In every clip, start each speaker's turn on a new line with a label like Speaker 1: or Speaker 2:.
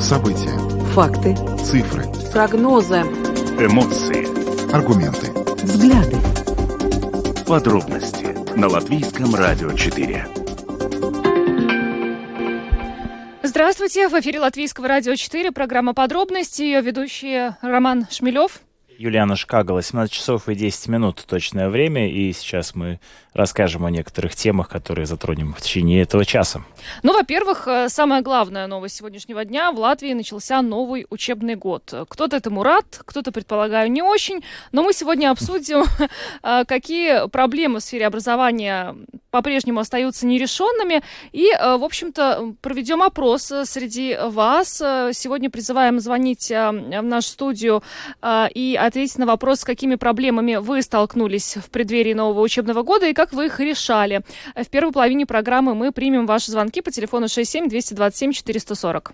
Speaker 1: События.
Speaker 2: Факты.
Speaker 1: Цифры.
Speaker 2: Прогнозы.
Speaker 3: Эмоции.
Speaker 1: Аргументы.
Speaker 2: Взгляды.
Speaker 3: Подробности на Латвийском радио 4.
Speaker 4: Здравствуйте, в эфире Латвийского радио 4, программа «Подробности», ее ведущий Роман Шмелев.
Speaker 5: Юлиана Шкагала, 17 часов и 10 минут точное время, и сейчас мы расскажем о некоторых темах, которые затронем в течение этого часа.
Speaker 4: Ну, во-первых, э, самая главная новость сегодняшнего дня. В Латвии начался новый учебный год. Кто-то этому рад, кто-то, предполагаю, не очень. Но мы сегодня обсудим, э, какие проблемы в сфере образования по-прежнему остаются нерешенными. И, э, в общем-то, проведем опрос среди вас. Сегодня призываем звонить в нашу студию и ответить на вопрос, с какими проблемами вы столкнулись в преддверии нового учебного года и как вы их решали. В первой половине программы мы примем ваши звонки по телефону 67 227 440.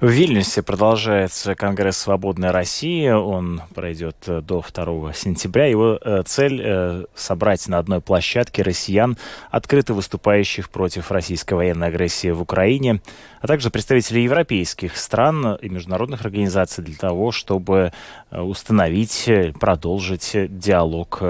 Speaker 5: В Вильнюсе продолжается Конгресс «Свободной России». Он пройдет э, до 2 сентября. Его э, цель э, – собрать на одной площадке россиян, открыто выступающих против российской военной агрессии в Украине, а также представителей европейских стран и международных организаций для того, чтобы установить, продолжить диалог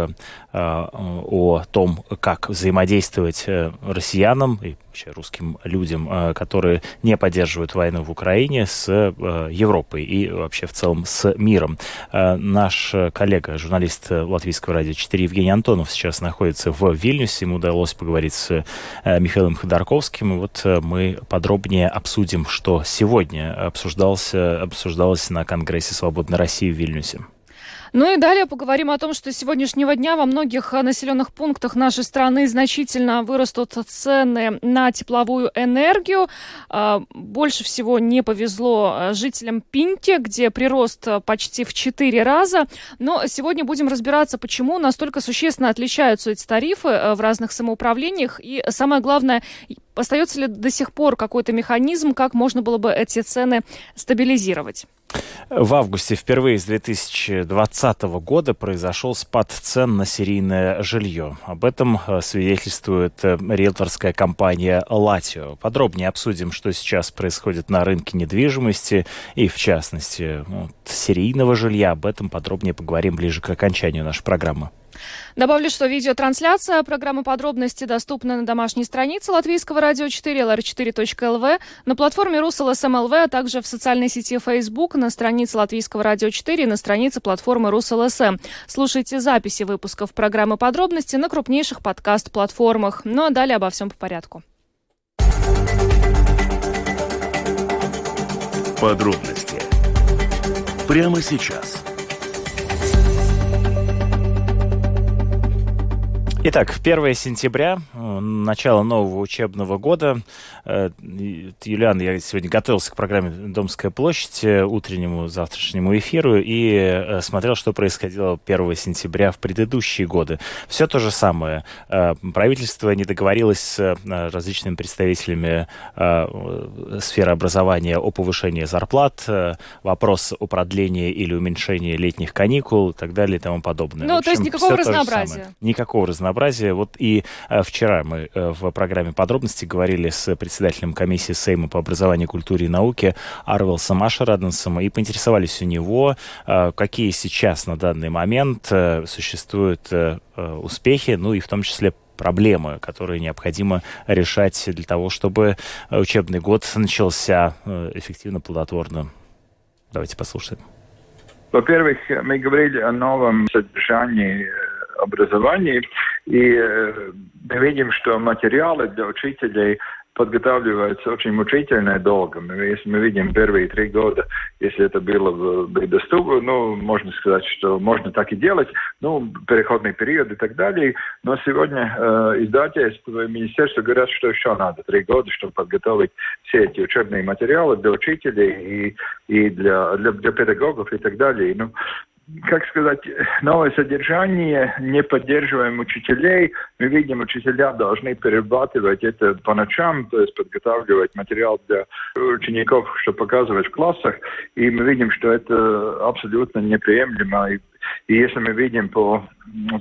Speaker 5: о том, как взаимодействовать россиянам и вообще русским людям, э, которые не поддерживают войну в Украине, с э, Европой и вообще в целом с миром. Э, наш коллега, журналист Латвийского радио 4 Евгений Антонов сейчас находится в Вильнюсе. Ему удалось поговорить с Михаилом Ходорковским. И вот мы подробнее обсудим, что сегодня обсуждался, обсуждалось на Конгрессе Свободной России в Вильнюсе.
Speaker 4: Ну и далее поговорим о том, что с сегодняшнего дня во многих э, населенных пунктах нашей страны значительно вырастут цены на тепловую энергию. А, больше всего не повезло э, жителям Пинки, где прирост э, почти в 4 раза. Но сегодня будем разбираться, почему настолько существенно отличаются эти тарифы в разных самоуправлениях. И самое главное, остается ли до сих пор какой-то механизм, как можно было бы эти цены стабилизировать?
Speaker 5: В августе впервые с 2020 года произошел спад цен на серийное жилье. Об этом э, свидетельствует э, риэлторская компания «Латио». Подробнее обсудим, что сейчас происходит на рынке недвижимости и, в частности, серийного жилья. Об этом подробнее поговорим ближе к окончанию нашей программы.
Speaker 4: Добавлю, что видеотрансляция программы «Подробности» доступна на домашней странице Латвийского радио 4 lr4.lv, на платформе РусЛСМЛВ, а также в социальной сети Facebook, на странице Латвийского радио 4 и на странице платформы РусЛСМ. Слушайте записи выпусков программы «Подробности» на крупнейших подкаст-платформах. Ну а далее обо всем по порядку.
Speaker 3: Подробности прямо сейчас –
Speaker 5: Итак, 1 сентября, э, начало нового учебного года. Э, Юлиан, я сегодня готовился к программе «Домская площадь», э, утреннему завтрашнему эфиру, и смотрел, что происходило 1 сентября в предыдущие годы. Все то же самое. Правительство не договорилось с различными представителями сферы образования о повышении зарплат, вопрос о продлении или уменьшении летних каникул и так далее и тому подобное.
Speaker 4: Ну, общем, то есть никакого разнообразия.
Speaker 5: Никакого разнообразия. Вот и э, вчера мы э, в программе подробности говорили с председателем комиссии Сейма по образованию, культуре и науке Арвелсом Ашараденсом и поинтересовались у него, э, какие сейчас на данный момент существуют успехи, ну и в том числе проблемы, которые необходимо решать для того, чтобы учебный год начался эффективно, плодотворно. Давайте послушаем.
Speaker 6: Во-первых, мы говорили о новом содержании образовании. И э, мы видим, что материалы для учителей подготавливается очень мучительно и долго. Если мы видим первые три года, если это было бы доступно, ну, можно сказать, что можно так и делать, ну, переходный период и так далее. Но сегодня э, издательство и министерство говорят, что еще надо три года, чтобы подготовить все эти учебные материалы для учителей и, и для, для, для педагогов и так далее. Ну, как сказать, новое содержание, не поддерживаем учителей. Мы видим, учителя должны перерабатывать это по ночам, то есть подготавливать материал для учеников, чтобы показывать в классах. И мы видим, что это абсолютно неприемлемо. И, и если мы видим по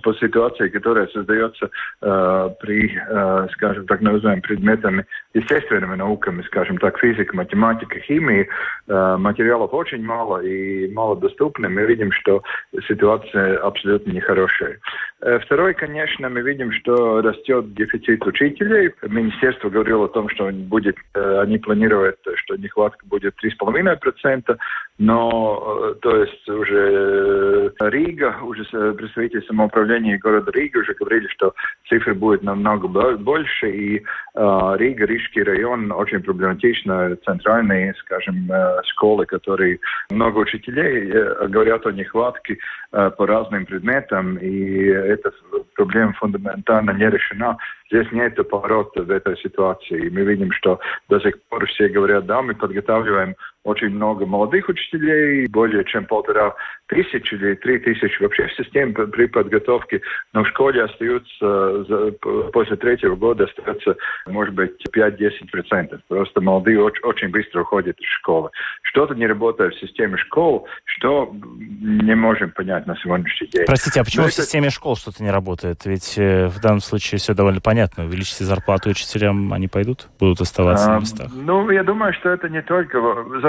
Speaker 6: по ситуации, которая создается э, при, э, скажем так, называемым предметами естественными науками, скажем так, физика, математика, химия, э, материалов очень мало и мало доступны. Мы видим, что ситуация абсолютно нехорошая. Э, второй, конечно, мы видим, что растет дефицит учителей. Министерство говорило о том, что будет, э, они планируют, что нехватка будет 3,5%, но, э, то есть уже Рига, уже представитель самоуправления города Рига уже говорили, что цифры будут намного больше, и Рига, Рижский район очень проблематично, центральные, скажем, школы, которые много учителей говорят о нехватке по разным предметам, и эта проблема фундаментально не решена. Здесь нет поворота в этой ситуации. И мы видим, что до сих пор все говорят, да, мы подготавливаем очень много молодых учителей, более чем полтора тысячи или три тысячи вообще в системе при подготовке, но в школе остаются, после третьего года остается, может быть, 5-10 процентов. Просто молодые очень, очень быстро уходят из школы. Что-то не работает в системе школ, что не можем понять на сегодняшний день.
Speaker 5: Простите, а почему но в это... системе школ что-то не работает? Ведь э, в данном случае все довольно понятно. Увеличите зарплату учителям, они пойдут, будут оставаться а, на местах?
Speaker 6: Ну, я думаю, что это не только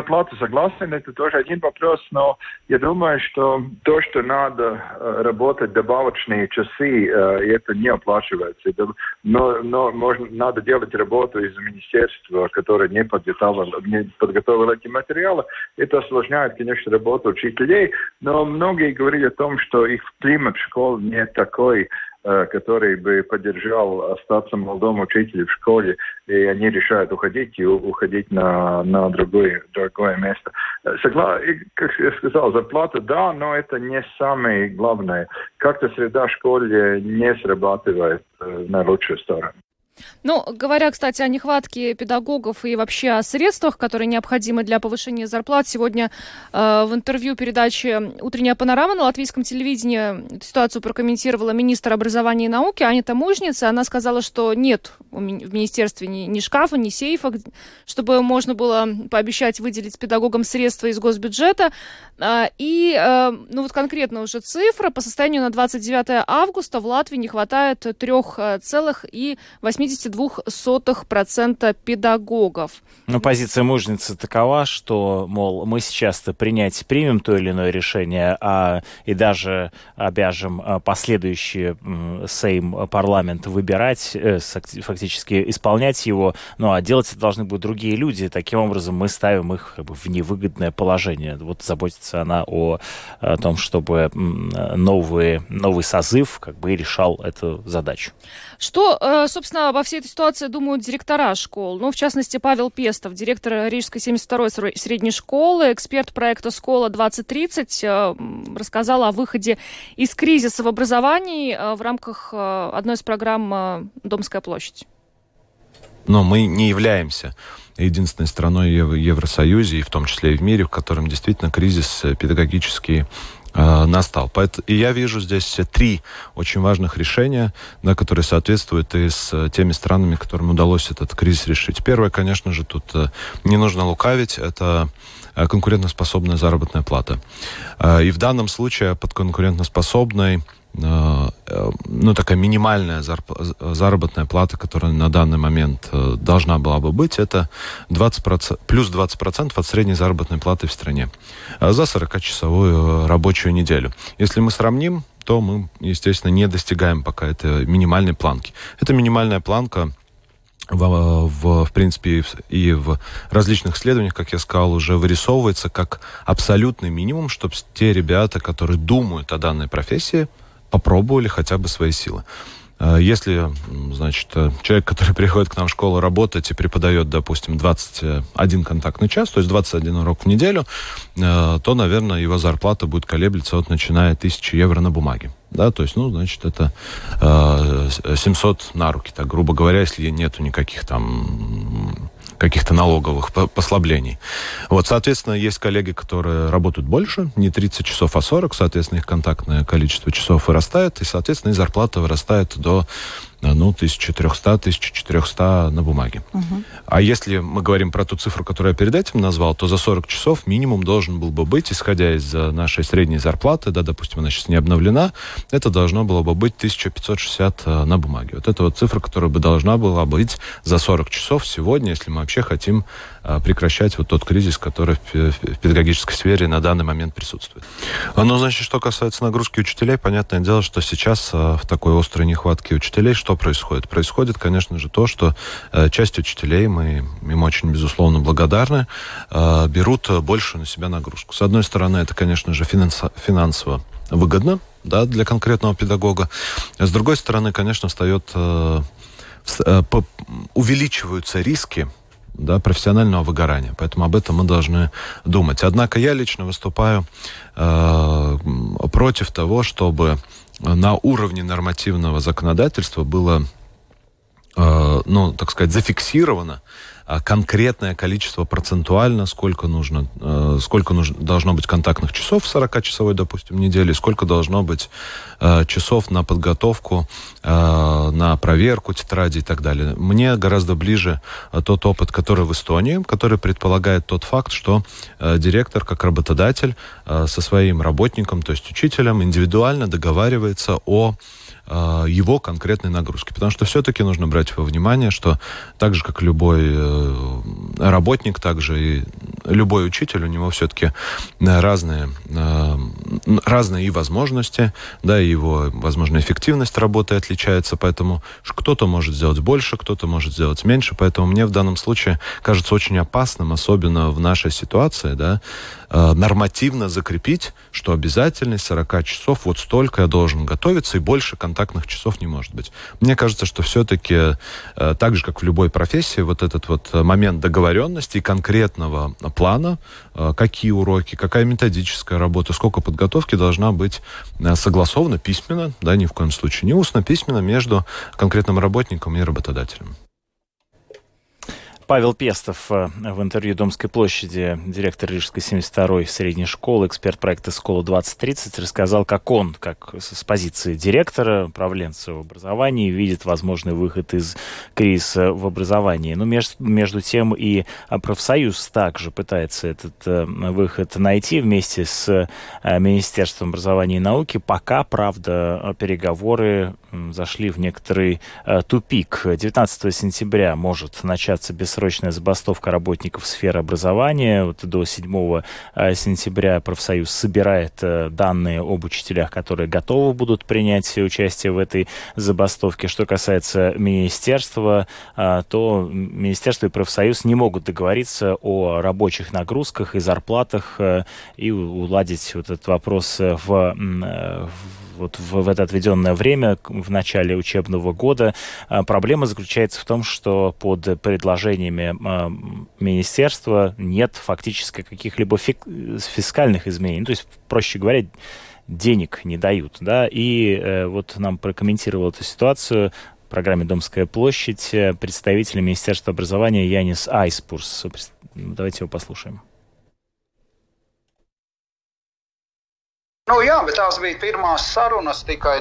Speaker 6: зарплату согласен, это тоже один вопрос, но я думаю, что то, что надо работать добавочные часы, это не оплачивается. Но, но можно, надо делать работу из министерства, которое не подготовило, не подготовило эти материалы. Это осложняет, конечно, работу учителей, но многие говорили о том, что их климат в школе не такой, который бы поддержал остаться молодому учителю в школе, и они решают уходить и уходить на, на другое, другое место. Э, Согла... Как я сказал, зарплата, да, но это не самое главное. Как-то среда в школе не срабатывает э, на лучшую сторону.
Speaker 4: Ну, говоря, кстати, о нехватке педагогов и вообще о средствах, которые необходимы для повышения зарплат, сегодня э, в интервью передачи «Утренняя панорама» на латвийском телевидении ситуацию прокомментировала министр образования и науки Аня Таможница. Она сказала, что нет в министерстве ни, ни шкафа, ни сейфа, чтобы можно было пообещать выделить педагогам средства из госбюджета. Э, и, э, ну вот конкретно уже цифра, по состоянию на 29 августа в Латвии не хватает 3,8 0,82% педагогов.
Speaker 5: Ну, позиция мужницы такова, что, мол, мы сейчас-то принять примем то или иное решение, а и даже обяжем а, последующий Сейм, парламент выбирать, э, фактически исполнять его, ну, а делать это должны будут другие люди. Таким образом, мы ставим их как бы, в невыгодное положение. Вот заботится она о, о том, чтобы новый, новый созыв как бы решал эту задачу.
Speaker 4: Что, э, собственно, обо всей этой ситуации думают директора школ? Ну, в частности, Павел Пестов, директор Рижской 72-й средней школы, эксперт проекта «Школа-2030», э, рассказал о выходе из кризиса в образовании э, в рамках одной из программ «Домская площадь».
Speaker 7: Но мы не являемся единственной страной в Евросоюзе, и в том числе и в мире, в котором действительно кризис педагогический Э, настал. Поэтому, и я вижу здесь три очень важных решения, да, которые соответствуют и с э, теми странами, которым удалось этот кризис решить. Первое, конечно же, тут э, не нужно лукавить, это конкурентоспособная заработная плата. И в данном случае под конкурентоспособной Э, э, ну, такая минимальная заработная плата, которая на данный момент э, должна была бы быть, это 20%, плюс 20% от средней заработной платы в стране за 40-часовую рабочую неделю. Если мы сравним, то мы, естественно, не достигаем пока этой минимальной планки. Это минимальная планка в, в, в принципе, и в различных исследованиях, как я сказал, уже вырисовывается как абсолютный минимум, чтобы те ребята, которые думают о данной профессии, попробовали хотя бы свои силы. Э, если, значит, э, человек, который приходит к нам в школу работать и преподает, допустим, 21 контактный час, то есть 21 урок в неделю, э, то, наверное, его зарплата будет колеблиться от начиная 1000 евро на бумаге. Да, то есть, ну, значит, это 700 на руки, так грубо говоря, если нету никаких там каких-то налоговых послаблений. Вот, соответственно, есть коллеги, которые работают больше, не 30 часов, а 40, соответственно, их контактное количество часов вырастает, и, соответственно, и зарплата вырастает до ну, 1300-1400 на бумаге. Угу. А если мы говорим про ту цифру, которую я перед этим назвал, то за 40 часов минимум должен был бы быть, исходя из э, нашей средней зарплаты, да, допустим, она сейчас не обновлена, это должно было бы быть 1560 э, на бумаге. Вот это вот цифра, которая бы должна была быть за 40 часов сегодня, если мы вообще хотим прекращать вот тот кризис, который в педагогической сфере на данный момент присутствует. Ну, значит, что касается нагрузки учителей, понятное дело, что сейчас в такой острой нехватке учителей что происходит? Происходит, конечно же, то, что часть учителей, мы им очень, безусловно, благодарны, берут больше на себя нагрузку. С одной стороны, это, конечно же, финансово выгодно да, для конкретного педагога. А с другой стороны, конечно, встает, увеличиваются риски да, профессионального выгорания. Поэтому об этом мы должны думать. Однако я лично выступаю э, против того, чтобы на уровне нормативного законодательства было, э, ну, так сказать, зафиксировано конкретное количество процентуально, сколько нужно, э, сколько нужно, должно быть контактных часов в 40-часовой, допустим, неделе, сколько должно быть э, часов на подготовку, э, на проверку тетради и так далее. Мне гораздо ближе тот опыт, который в Эстонии, который предполагает тот факт, что директор, как работодатель, со своим работником, то есть учителем, индивидуально договаривается о а, его конкретной нагрузки. Потому что все-таки нужно брать во внимание, что так же, как любой э, работник, так же и любой учитель, у него все-таки э, разные, э, разные и возможности, да, и его, возможно, эффективность работы отличается, поэтому кто-то может сделать больше, кто-то может сделать меньше, поэтому мне в данном случае кажется очень опасным, особенно в нашей ситуации, да, нормативно закрепить, что обязательность 40 часов, вот столько я должен готовиться, и больше контактных часов не может быть. Мне кажется, что все-таки э, так же, как в любой профессии, вот этот вот э, момент договоренности и конкретного плана, э, какие уроки, какая методическая работа, сколько подготовки должна быть согласована письменно, да, ни в коем случае не устно, письменно между конкретным работником и работодателем.
Speaker 5: Павел Пестов э, в интервью Домской площади, директор Рижской 72-й средней школы, эксперт проекта «Школа 2030», рассказал, как он, как с позиции директора, управленца в образовании, видит возможный выход из кризиса в образовании. Но между, между тем и профсоюз также пытается этот э, выход найти вместе с э, Министерством образования и науки. Пока, правда, переговоры зашли в некоторый тупик. 19 сентября может начаться бессрочная забастовка работников сферы образования. Вот до 7 э, сентября профсоюз собирает э, данные об учителях, которые готовы будут принять участие в этой забастовке. Что касается министерства, э, то министерство и профсоюз не могут договориться о рабочих нагрузках и зарплатах и уладить вот этот вопрос в, в вот в, в это отведенное время, в начале учебного года. А, проблема заключается в том, что под предложениями а, министерства нет фактически каких-либо фискальных изменений. То есть, проще говоря, денег не дают. Да? И э, вот нам прокомментировал эту ситуацию в программе «Домская площадь» представитель Министерства образования Янис Айспурс. Давайте его послушаем.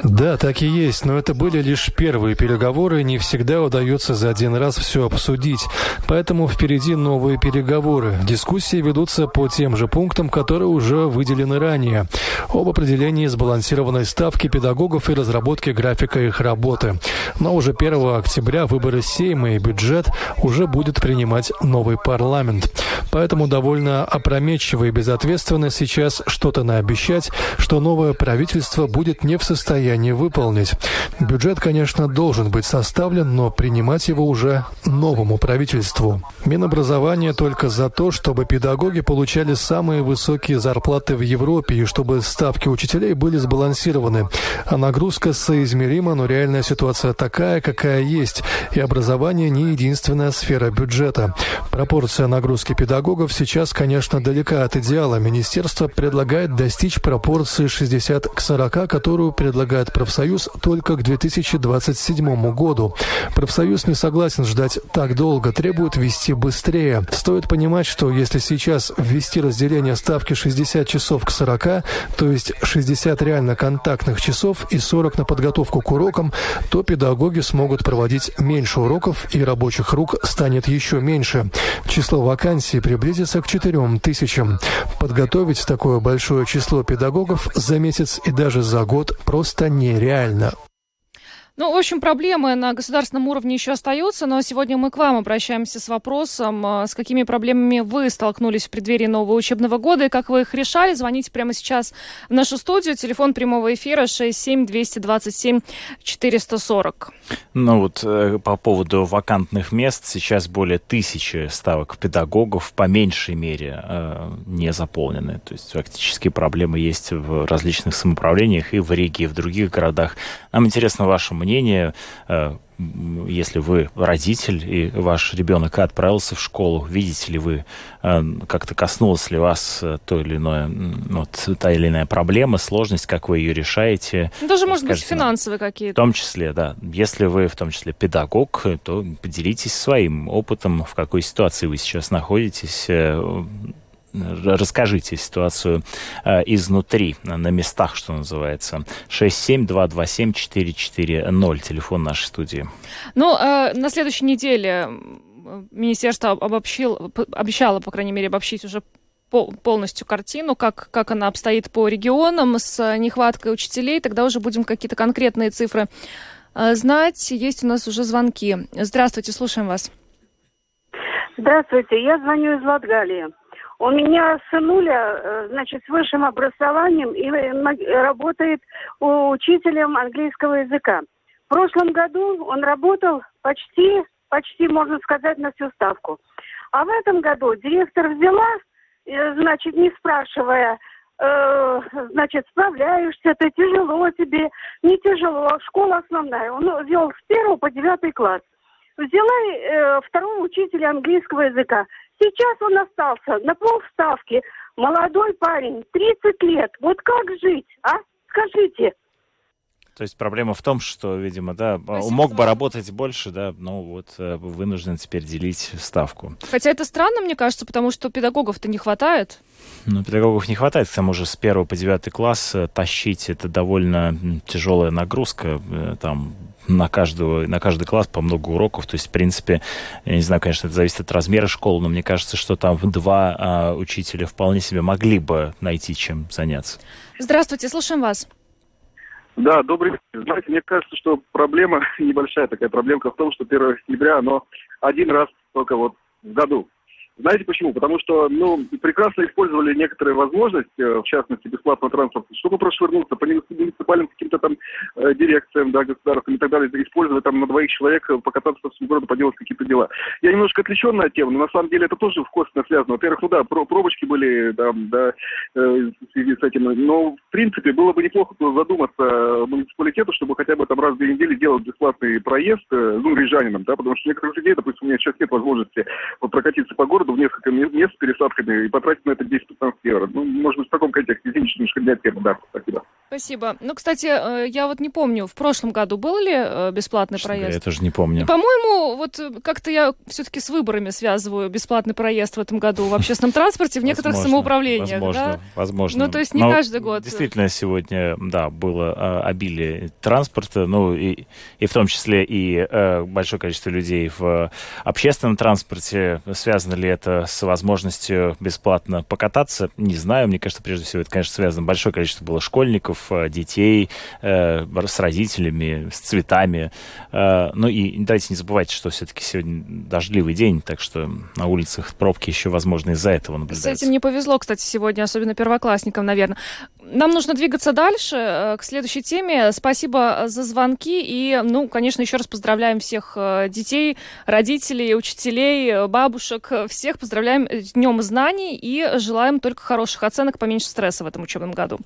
Speaker 8: Ну, да, так и есть, но это были лишь первые переговоры, не всегда удается за один раз все обсудить. Поэтому впереди новые переговоры. Дискуссии ведутся по тем же пунктам, которые уже выделены ранее. Об определении сбалансированной ставки педагогов и разработке графика их работы. Но уже 1 октября выборы Сейма и бюджет уже будет принимать новый парламент. Поэтому довольно опрометчиво и безответственно сейчас что-то наобещать, что новое правительство будет не в состоянии выполнить. Бюджет, конечно, должен быть составлен, но принимать его уже новому правительству. Минобразование только за то, чтобы педагоги получали самые высокие зарплаты в Европе и чтобы ставки учителей были сбалансированы. А нагрузка соизмерима, но реальная ситуация такая, какая есть, и образование не единственная сфера бюджета. Пропорция нагрузки педагогов сейчас, конечно, далека от идеала. Министерство предлагает достичь пропорции пропорции 60 к 40, которую предлагает профсоюз только к 2027 году. Профсоюз не согласен ждать так долго, требует ввести быстрее. Стоит понимать, что если сейчас ввести разделение ставки 60 часов к 40, то есть 60 реально контактных часов и 40 на подготовку к урокам, то педагоги смогут проводить меньше уроков и рабочих рук станет еще меньше. Число вакансий приблизится к 4 тысячам. Подготовить такое большое число педагогов за месяц и даже за год просто нереально.
Speaker 4: Ну, в общем, проблемы на государственном уровне еще остаются, но сегодня мы к вам обращаемся с вопросом, э, с какими проблемами вы столкнулись в преддверии нового учебного года и как вы их решали. Звоните прямо сейчас в нашу студию. Телефон прямого эфира 67 227 440.
Speaker 5: Ну вот э, по поводу вакантных мест сейчас более тысячи ставок педагогов по меньшей мере э, не заполнены. То есть фактически проблемы есть в различных самоуправлениях и в Риге, и в других городах. Нам интересно ваше мнение мнение, э, если вы родитель и ваш ребенок отправился в школу, видите ли вы, э, как-то коснулась ли вас э, то или иное, вот, та или иная проблема, сложность, как вы ее решаете?
Speaker 4: Ну, даже, может быть, финансовые какие-то.
Speaker 5: В том числе, да. Если вы, в том числе, педагог, то поделитесь своим опытом, в какой ситуации вы сейчас находитесь, расскажите ситуацию э, изнутри, на местах, что называется. 67227-440, телефон нашей студии.
Speaker 4: Ну, э, на следующей неделе министерство обобщил, обещало, по крайней мере, обобщить уже полностью картину, как, как она обстоит по регионам с нехваткой учителей, тогда уже будем какие-то конкретные цифры э, знать. Есть у нас уже звонки. Здравствуйте, слушаем вас.
Speaker 9: Здравствуйте, я звоню из Латгалии. У меня сынуля, э, значит, с высшим образованием и э, работает учителем английского языка. В прошлом году он работал почти, почти, можно сказать, на всю ставку. А в этом году директор взяла, э, значит, не спрашивая, э, значит, справляешься ты, тяжело тебе, не тяжело, школа основная. Он вел с первого по девятый класс. Взяла э, второго учителя английского языка. Сейчас он остался на полставки. Молодой парень, 30 лет. Вот как жить, а? Скажите.
Speaker 5: То есть проблема в том, что, видимо, да, Спасибо. мог бы работать больше, да, но вот э, вынужден теперь делить ставку.
Speaker 4: Хотя это странно, мне кажется, потому что педагогов-то не хватает.
Speaker 5: Ну, педагогов не хватает, к тому же с первого по девятый класс э, тащить это довольно тяжелая нагрузка, э, там на, каждого, на каждый класс по много уроков. То есть, в принципе, я не знаю, конечно, это зависит от размера школы, но мне кажется, что там два а, учителя вполне себе могли бы найти чем заняться.
Speaker 4: Здравствуйте, слушаем вас.
Speaker 10: Да, добрый день. Знаете, мне кажется, что проблема небольшая такая проблемка в том, что 1 сентября, оно один раз только вот в году. Знаете почему? Потому что, ну, прекрасно использовали некоторые возможности, э, в частности, бесплатного транспорта, чтобы прошвырнуться по муниципальным каким-то там э, дирекциям, да, государствам и так далее, используя там на двоих человек э, покататься по всему городу, поделать какие-то дела. Я немножко отвлеченная тема, но на самом деле это тоже в косвенно связано. Во-первых, ну да, про пробочки были там, да, э, в связи с этим, но в принципе было бы неплохо задуматься муниципалитету, чтобы хотя бы там раз в две недели делать бесплатный проезд, э, ну, рижанинам, да, потому что некоторых людей, допустим, у меня сейчас нет возможности вот, прокатиться по городу, городу в несколько мест с пересадками и потратить на это 10-15 евро. Ну, может быть, в таком контексте, извините, немножко для темы, да, спасибо.
Speaker 4: Спасибо. Ну, кстати, э, я вот не помню, в прошлом году был ли э, бесплатный
Speaker 5: Что
Speaker 4: проезд?
Speaker 5: Я тоже не помню.
Speaker 4: По-моему, вот э, как-то я все-таки с выборами связываю бесплатный проезд в этом году в общественном транспорте в некоторых самоуправлениях.
Speaker 5: Возможно,
Speaker 4: да?
Speaker 5: возможно.
Speaker 4: Ну, то есть не каждый год.
Speaker 5: Действительно, сегодня, да, было обилие транспорта, ну, и, и в том числе и большое количество людей в общественном транспорте. Связано ли это с возможностью бесплатно покататься? Не знаю. Мне кажется, прежде всего, это, конечно, связано. Большое количество было школьников, Э, детей, э, с родителями, с цветами. Э, ну и давайте не забывайте, что все-таки сегодня дождливый день, так что на улицах пробки еще, возможно, из-за этого наблюдаются.
Speaker 4: С этим не повезло, кстати, сегодня, особенно первоклассникам, наверное. Нам нужно двигаться дальше, к следующей теме. Спасибо за звонки и, ну, конечно, еще раз поздравляем всех детей, родителей, учителей, бабушек, всех поздравляем с Днем знаний и желаем только хороших оценок, поменьше стресса в этом учебном году.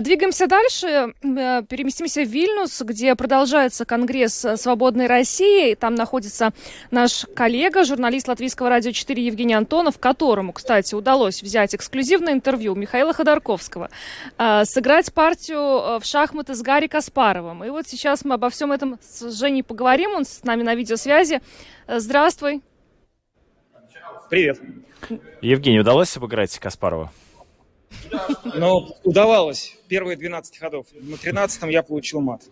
Speaker 4: Двигаемся дальше, э, переместимся в Вильнюс, где продолжается Конгресс Свободной России. Там находится наш коллега, журналист Латвийского радио 4 Евгений Антонов, которому, кстати, удалось взять эксклюзивное интервью Михаила Ходорковского. Э, сыграть партию э, в шахматы с Гарри Каспаровым. И вот сейчас мы обо всем этом с Женей поговорим. Он с нами на видеосвязи. Э, здравствуй.
Speaker 11: Привет.
Speaker 5: Евгений, удалось обыграть Каспарова?
Speaker 11: Ну, удавалось. Первые 12 ходов. На 13-м я получил мат.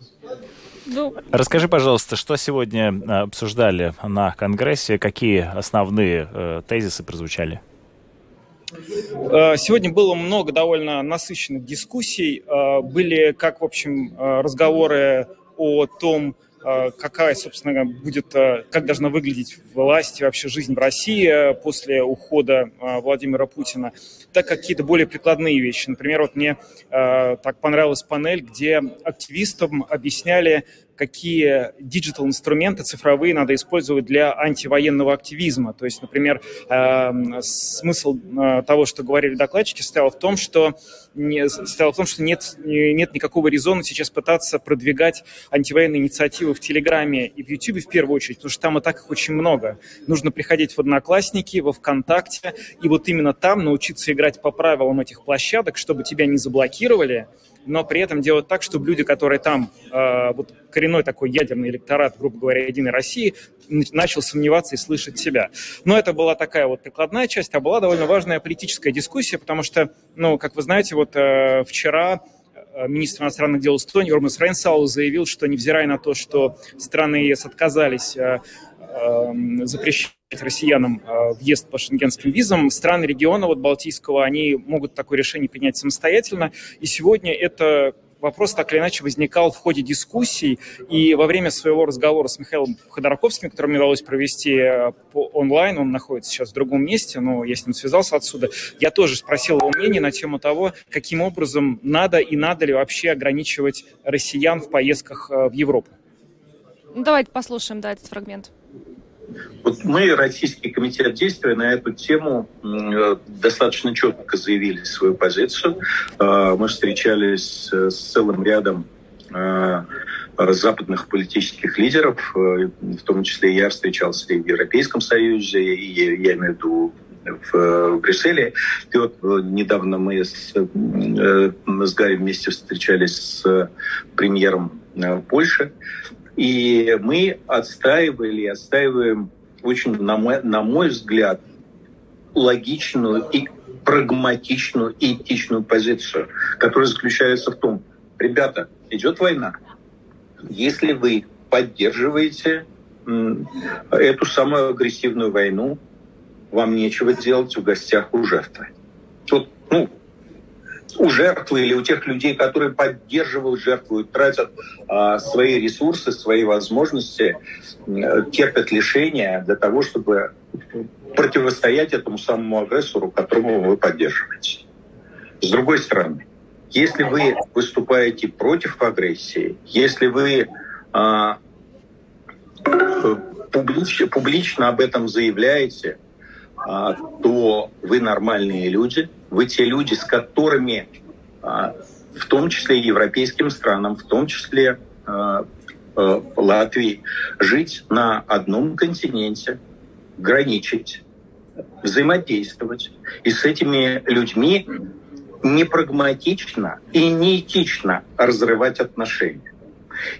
Speaker 5: Ну... Расскажи, пожалуйста, что сегодня э, обсуждали на Конгрессе, какие основные э, тезисы прозвучали?
Speaker 11: Э, сегодня было много довольно насыщенных дискуссий. Э, были как, в общем, разговоры о том, какая, собственно, будет, как должна выглядеть власть и вообще жизнь в России после ухода Владимира Путина, так какие-то более прикладные вещи. Например, вот мне так понравилась панель, где активистам объясняли, какие digital-инструменты цифровые надо использовать для антивоенного активизма. То есть, например, э, смысл э, того, что говорили докладчики, стоял в том, что, стоял в том, что нет, нет никакого резона сейчас пытаться продвигать антивоенные инициативы в Телеграме и в Ютубе в первую очередь, потому что там и так их очень много. Нужно приходить в Одноклассники, во ВКонтакте, и вот именно там научиться играть по правилам этих площадок, чтобы тебя не заблокировали, но при этом делать так, чтобы люди, которые там, э, вот коренной такой ядерный электорат, грубо говоря, Единой России, начал сомневаться и слышать себя. Но это была такая вот прикладная часть, а была довольно важная политическая дискуссия, потому что, ну, как вы знаете, вот э, вчера э, министр иностранных дел Эстонии Ормас Рейнсау заявил, что невзирая на то, что страны ЕС отказались э, запрещать россиянам э, въезд по шенгенским визам. Страны региона вот Балтийского, они могут такое решение принять самостоятельно. И сегодня это вопрос так или иначе возникал в ходе дискуссий. И во время своего разговора с Михаилом Ходорковским, который мне удалось провести э, по онлайн, он находится сейчас в другом месте, но я с ним связался отсюда, я тоже спросил его мнение на тему того, каким образом надо и надо ли вообще ограничивать россиян в поездках э, в Европу.
Speaker 4: Ну, давайте послушаем, да, этот фрагмент.
Speaker 12: Вот мы, Российский комитет действия, на эту тему э, достаточно четко заявили свою позицию. Э, мы встречались с целым рядом э, западных политических лидеров, в том числе я встречался и в Европейском Союзе, и я имею в виду в Брюсселе. И вот недавно мы с, с Гарри вместе встречались с премьером Польши. И мы отстаивали и отстаиваем очень, на мой, на мой взгляд, логичную и прагматичную и этичную позицию, которая заключается в том, ребята, идет война. Если вы поддерживаете эту самую агрессивную войну, вам нечего делать в гостях у жертвы. Вот, ну, у жертвы или у тех людей, которые поддерживают жертву тратят а, свои ресурсы, свои возможности, терпят лишения для того, чтобы противостоять этому самому агрессору, которого вы поддерживаете. С другой стороны, если вы выступаете против агрессии, если вы а, публично, публично об этом заявляете, а, то вы нормальные люди, вы те люди, с которыми, а, в том числе европейским странам, в том числе а, Латвии, жить на одном континенте, граничить, взаимодействовать. И с этими людьми не прагматично и не этично разрывать отношения.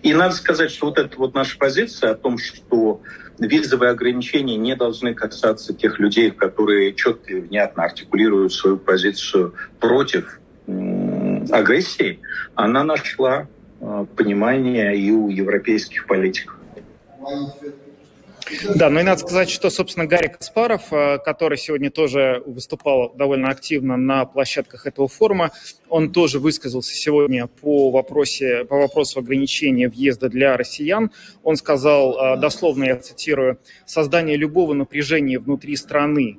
Speaker 12: И надо сказать, что вот эта вот наша позиция о том, что визовые ограничения не должны касаться тех людей, которые четко и внятно артикулируют свою позицию против агрессии, она нашла э, понимание и у европейских политиков.
Speaker 11: Да, ну и надо сказать, что, собственно, Гарри Каспаров, э, который сегодня тоже выступал довольно активно на площадках этого форума, он тоже высказался сегодня по, вопросе, по вопросу ограничения въезда для россиян. Он сказал, э, дословно я цитирую, «создание любого напряжения внутри страны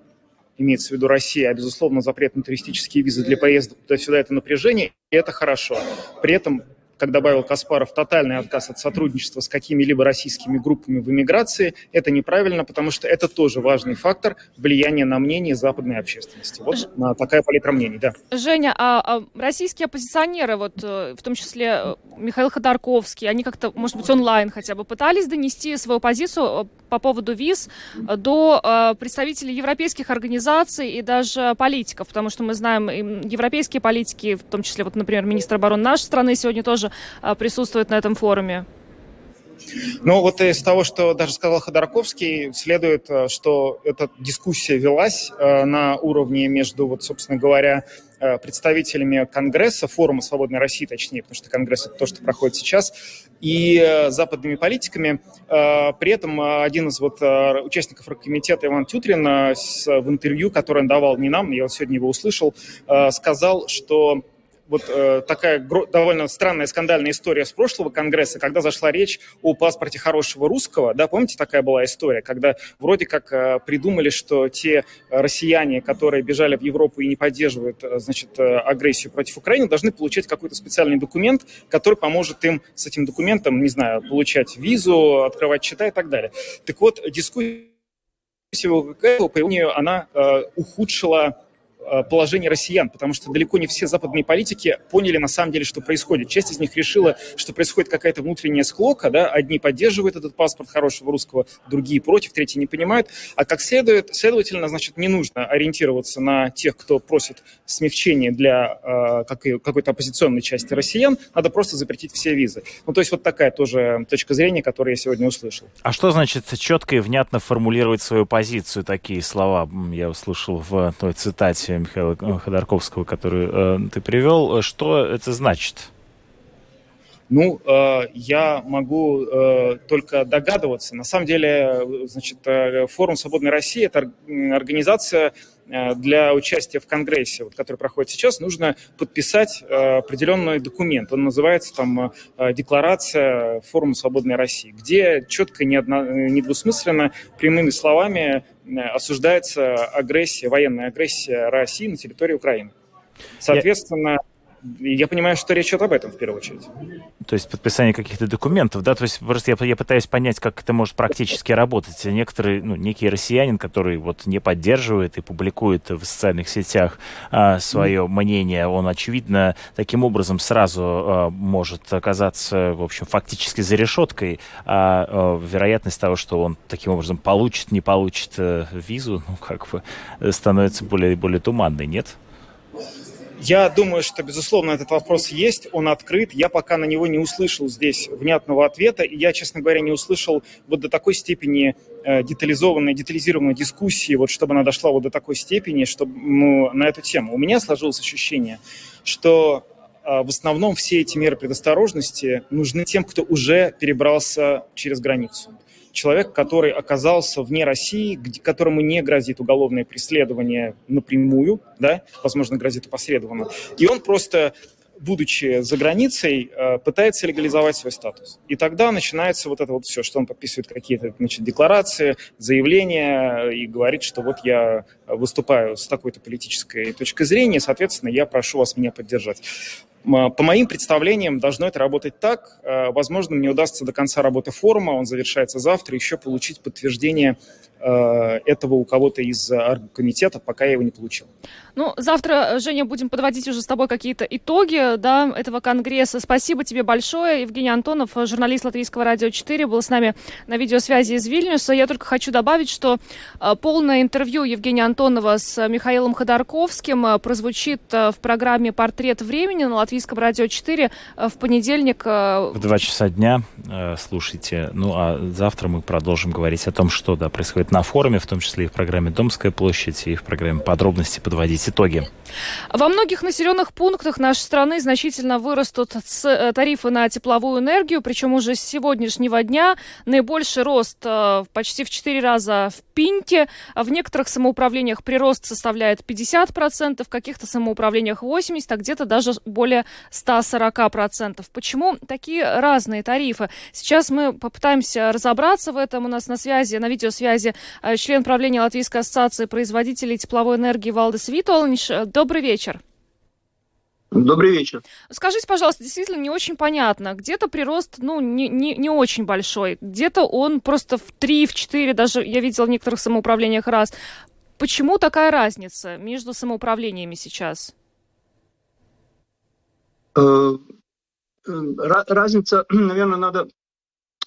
Speaker 11: имеется в виду Россия, а, безусловно, запрет на туристические визы для поездок туда-сюда – это напряжение, и это хорошо. При этом как добавил Каспаров, тотальный отказ от сотрудничества с какими-либо российскими группами в эмиграции, это неправильно, потому что это тоже важный фактор влияния на мнение западной общественности. Вот Ж... такая палитра мнений, да.
Speaker 4: Женя, а, а российские оппозиционеры, вот э, в том числе э, Михаил Ходорковский, они как-то, может быть, онлайн хотя бы пытались донести свою позицию э, по поводу виз до представителей европейских организаций и даже политиков, потому что мы знаем, европейские политики, в том числе, вот, например, министр обороны нашей страны сегодня тоже присутствует на этом форуме.
Speaker 11: Ну, вот из того, что даже сказал Ходорковский, следует, э, что эта дискуссия велась э, на уровне между, вот, собственно говоря, э, представителями Конгресса, форума «Свободной России», точнее, потому что Конгресс – это то, что проходит сейчас, и западными политиками. При этом один из вот участников комитета Иван Тютрин в интервью, которое он давал не нам, я вот сегодня его услышал, сказал, что вот э, такая довольно странная скандальная история с прошлого Конгресса, когда зашла речь о паспорте хорошего русского, да, помните, такая была история, когда вроде как э, придумали, что те россияне, которые бежали в Европу и не поддерживают, э, значит, э, агрессию против Украины, должны получать какой-то специальный документ, который поможет им с этим документом, не знаю, получать визу, открывать счета и так далее. Так вот, дискуссия по мнению, она э, ухудшила положение россиян, потому что далеко не все западные политики поняли на самом деле, что происходит. Часть из них решила, что происходит какая-то внутренняя склока, да, одни поддерживают этот паспорт хорошего русского, другие против, третьи не понимают, а как следует, следовательно, значит, не нужно ориентироваться на тех, кто просит смягчения для э, какой-то оппозиционной части россиян, надо просто запретить все визы. Ну, то есть вот такая тоже точка зрения, которую я сегодня услышал.
Speaker 5: А что значит четко и внятно формулировать свою позицию? Такие слова я услышал в той цитате Михаила Ходорковского, который э, ты привел. Что это значит?
Speaker 11: Ну, э, я могу э, только догадываться. На самом деле, значит, э, форум «Свободной России» – это организация э, для участия в Конгрессе, который проходит сейчас, нужно подписать э, определенный документ. Он называется там э, «Декларация форума «Свободной России», где четко, недвусмысленно, прямыми словами осуждается агрессия, военная агрессия России на территории Украины. Соответственно, я понимаю, что речь идет об этом в первую очередь.
Speaker 5: То есть подписание каких-то документов, да? То есть просто я, я пытаюсь понять, как это может практически работать. Некоторые, ну, некий россиянин, который вот не поддерживает и публикует в социальных сетях а, свое mm. мнение, он, очевидно, таким образом сразу а, может оказаться, в общем, фактически за решеткой. А, а вероятность того, что он таким образом получит, не получит а, визу, ну, как бы становится более и более туманной, нет?
Speaker 11: Я думаю, что, безусловно, этот вопрос есть, он открыт. Я пока на него не услышал здесь внятного ответа, и я, честно говоря, не услышал вот до такой степени э, детализованной, детализированной дискуссии, вот чтобы она дошла вот до такой степени, чтобы ну, на эту тему. У меня сложилось ощущение, что э, в основном все эти меры предосторожности нужны тем, кто уже перебрался через границу человек, который оказался вне России, где, которому не грозит уголовное преследование напрямую, да, возможно, грозит опосредованно, и он просто будучи за границей, э, пытается легализовать свой статус. И тогда начинается вот это вот все, что он подписывает какие-то значит, декларации, заявления и говорит, что вот я выступаю с такой-то политической точки зрения, соответственно, я прошу вас меня поддержать. По моим представлениям, должно это работать так. Э, возможно, мне удастся до конца работы форума, он завершается завтра, еще получить подтверждение этого у кого-то из комитета, пока я его не получил.
Speaker 4: Ну, завтра, Женя, будем подводить уже с тобой какие-то итоги да, этого конгресса. Спасибо тебе большое. Евгений Антонов, журналист Латвийского радио 4, был с нами на видеосвязи из Вильнюса. Я только хочу добавить, что э, полное интервью Евгения Антонова с Михаилом Ходорковским э, прозвучит в программе «Портрет времени» на Латвийском радио 4 в понедельник.
Speaker 5: В два часа дня слушайте. Ну, а завтра мы продолжим говорить о том, что да, происходит будет на форуме, в том числе и в программе «Домская площадь», и в программе «Подробности» подводить итоги.
Speaker 4: Во многих населенных пунктах нашей страны значительно вырастут э, тарифы на тепловую энергию, причем уже с сегодняшнего дня наибольший рост э, почти в 4 раза в Пинте. В некоторых самоуправлениях прирост составляет 50%, в каких-то самоуправлениях 80%, а где-то даже более 140%. Почему такие разные тарифы? Сейчас мы попытаемся разобраться в этом. У нас на связи, на видеосвязи член правления Латвийской ассоциации производителей тепловой энергии Валдес Витолнич. Добрый вечер.
Speaker 13: Добрый вечер.
Speaker 4: Скажите, пожалуйста, действительно не очень понятно. Где-то прирост, ну, не, не, не очень большой. Где-то он просто в 3, в 4, даже я видела в некоторых самоуправлениях раз. Почему такая разница между самоуправлениями сейчас?
Speaker 13: Э, э, разница, наверное, надо Э,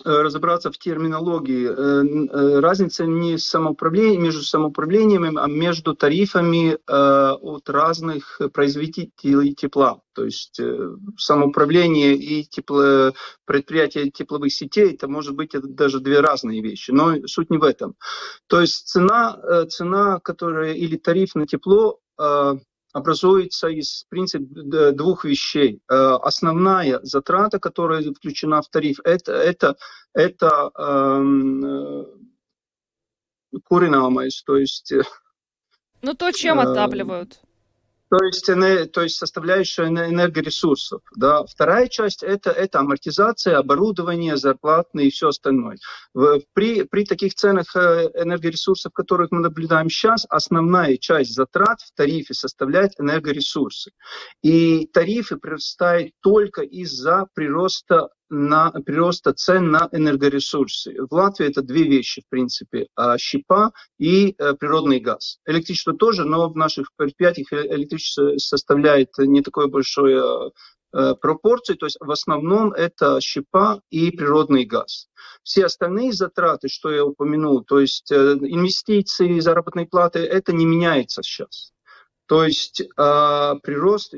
Speaker 13: разобраться в терминологии. Э, э, разница не самоуправление, между самоуправлениями, а между тарифами от разных производителей тепла. То есть самоуправление и тепло, предприятие тепловых сетей, это может быть даже две разные вещи. Но суть не в этом. То есть цена, цена которая, или тариф на тепло образуется из, в принципе, двух вещей. Э, основная затрата, которая включена в тариф, это, это, это эм, э, куринамайс, то есть... Э,
Speaker 4: ну, то, чем отапливают.
Speaker 13: То есть, то есть составляющая энергоресурсов. Да. Вторая часть это, это амортизация, оборудование, зарплатные и все остальное. При, при таких ценах э, энергоресурсов, которых мы наблюдаем сейчас, основная часть затрат в тарифе составляет энергоресурсы. И тарифы прирастают только из-за прироста на прироста цен на энергоресурсы. В Латвии это две вещи, в принципе, а, щепа и э, природный газ. Электричество тоже, но в наших предприятиях э, электричество составляет не такое большое э, пропорции, то есть в основном это щепа и природный газ. Все остальные затраты, что я упомянул, то есть инвестиции, заработные платы, это не меняется сейчас. То есть а, прирост